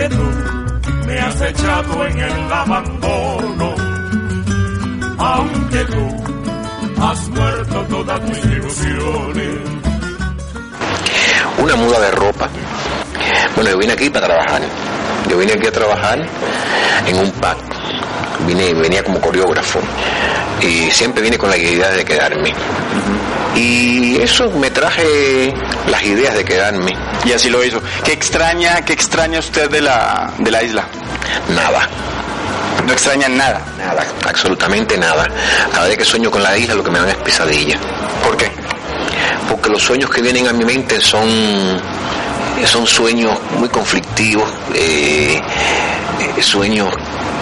Aunque tú me has echado en el abandono, aunque tú has muerto todas mis ilusiones. Una muda de ropa. Bueno, yo vine aquí para trabajar. Yo vine aquí a trabajar en un pack. Vine, venía como coreógrafo. Y siempre vine con la idea de quedarme. Y eso me traje las ideas de quedarme. Y así lo hizo. ¿Qué extraña, qué extraña usted de la, de la isla? Nada. No extraña nada. Nada, absolutamente nada. Cada vez que sueño con la isla lo que me dan es pesadilla. ¿Por qué? Porque los sueños que vienen a mi mente son, son sueños muy conflictivos, eh, eh, sueños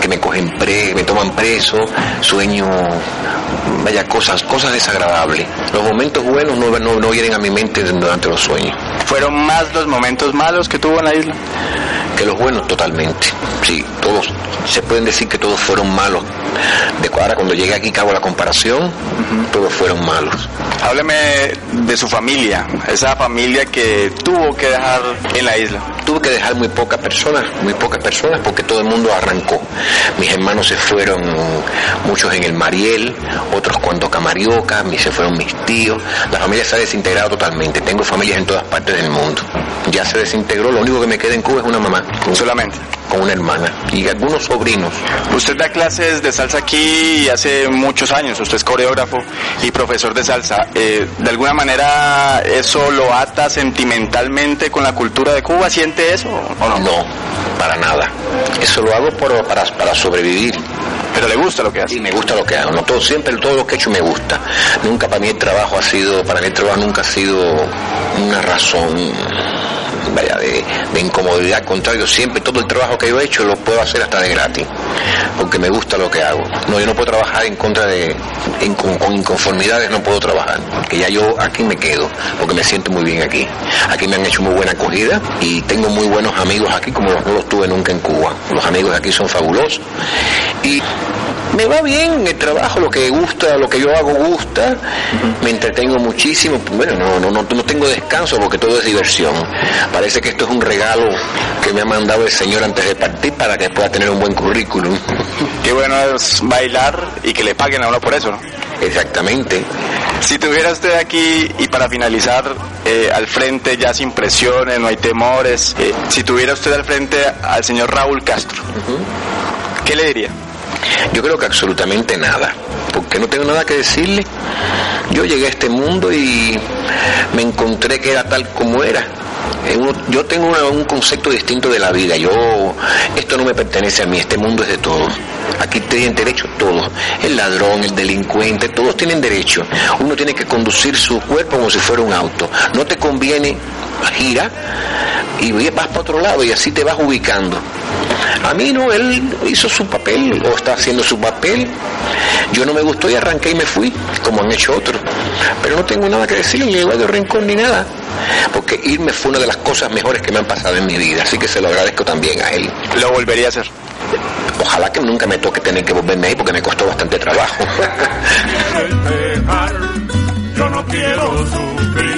que me cogen pre, me toman preso, sueños, vaya cosas, cosas desagradables. Los momentos buenos no, no, no vienen a mi mente durante los sueños. ¿Fueron más los momentos malos que tuvo en la isla? Que los buenos totalmente. Sí, todos, se pueden decir que todos fueron malos. De ahora cuando llegué aquí hago la comparación, todos fueron malos. Hábleme de su familia, esa familia que tuvo que dejar en la isla. Tuve que dejar muy pocas personas, muy pocas personas porque todo el mundo arrancó. Mis hermanos se fueron, muchos en el Mariel, otros cuando Camarioca, se fueron mis tíos. La familia se ha desintegrado totalmente. Tengo familias en todas partes del mundo. Ya se desintegró, lo único que me queda en Cuba es una mamá. Solamente. Con una hermana y algunos sobrinos. Usted da clases de salsa aquí hace muchos años, usted es coreógrafo y profesor de salsa. Eh, ¿De alguna manera eso lo ata sentimentalmente con la cultura de Cuba? ¿Siente eso o no? No, para nada. Eso lo hago por- para, para sobrevivir. Pero le gusta lo que hace. Y me gusta lo que hago. No todo, siempre todo lo que he hecho me gusta. Nunca para mí el trabajo ha sido, para mí el trabajo nunca ha sido una razón vaya de, de incomodidad. Al contrario, siempre todo el trabajo que yo he hecho lo puedo hacer hasta de gratis. Porque me gusta lo que hago. No, yo no puedo trabajar en contra de, con, con inconformidades no puedo trabajar. Que ya yo aquí me quedo, porque me siento muy bien aquí. Aquí me han hecho muy buena acogida y tengo muy buenos amigos aquí como los- no los tuve nunca en Cuba. Los amigos aquí son fabulosos. Y me va bien el trabajo, lo que gusta, lo que yo hago gusta, me entretengo muchísimo, bueno, no, no, no, no tengo descanso porque todo es diversión. Parece que esto es un regalo que me ha mandado el Señor antes de partir para que pueda tener un buen currículum. Qué bueno es bailar y que le paguen a uno por eso, ¿no? Exactamente. Si tuviera usted aquí, y para finalizar, eh, al frente ya sin presiones, no hay temores, eh, si tuviera usted al frente al señor Raúl Castro, ¿qué le diría? Yo creo que absolutamente nada, porque no tengo nada que decirle. Yo llegué a este mundo y me encontré que era tal como era. Eh, uno- Yo tengo un concepto distinto de la vida. Yo, esto no me pertenece a mí, este mundo es de todos. Aquí tienen derecho todos. El ladrón, el delincuente, todos tienen derecho. Uno tiene que conducir su cuerpo como si fuera un auto. No te conviene, gira y vas para otro lado y así te vas ubicando. A mí no, él hizo su papel o está haciendo su papel. Yo no me gustó y arranqué y me fui, como han hecho otros. Pero no tengo nada que decirle, ni de rencor ni nada. Porque irme fue una de las cosas mejores que me han pasado en mi vida. Así que se lo agradezco también a él. Lo volvería a hacer. Ojalá que nunca me toque tener que volverme ahí porque me costó bastante trabajo. el dejar, yo no quiero sufrir.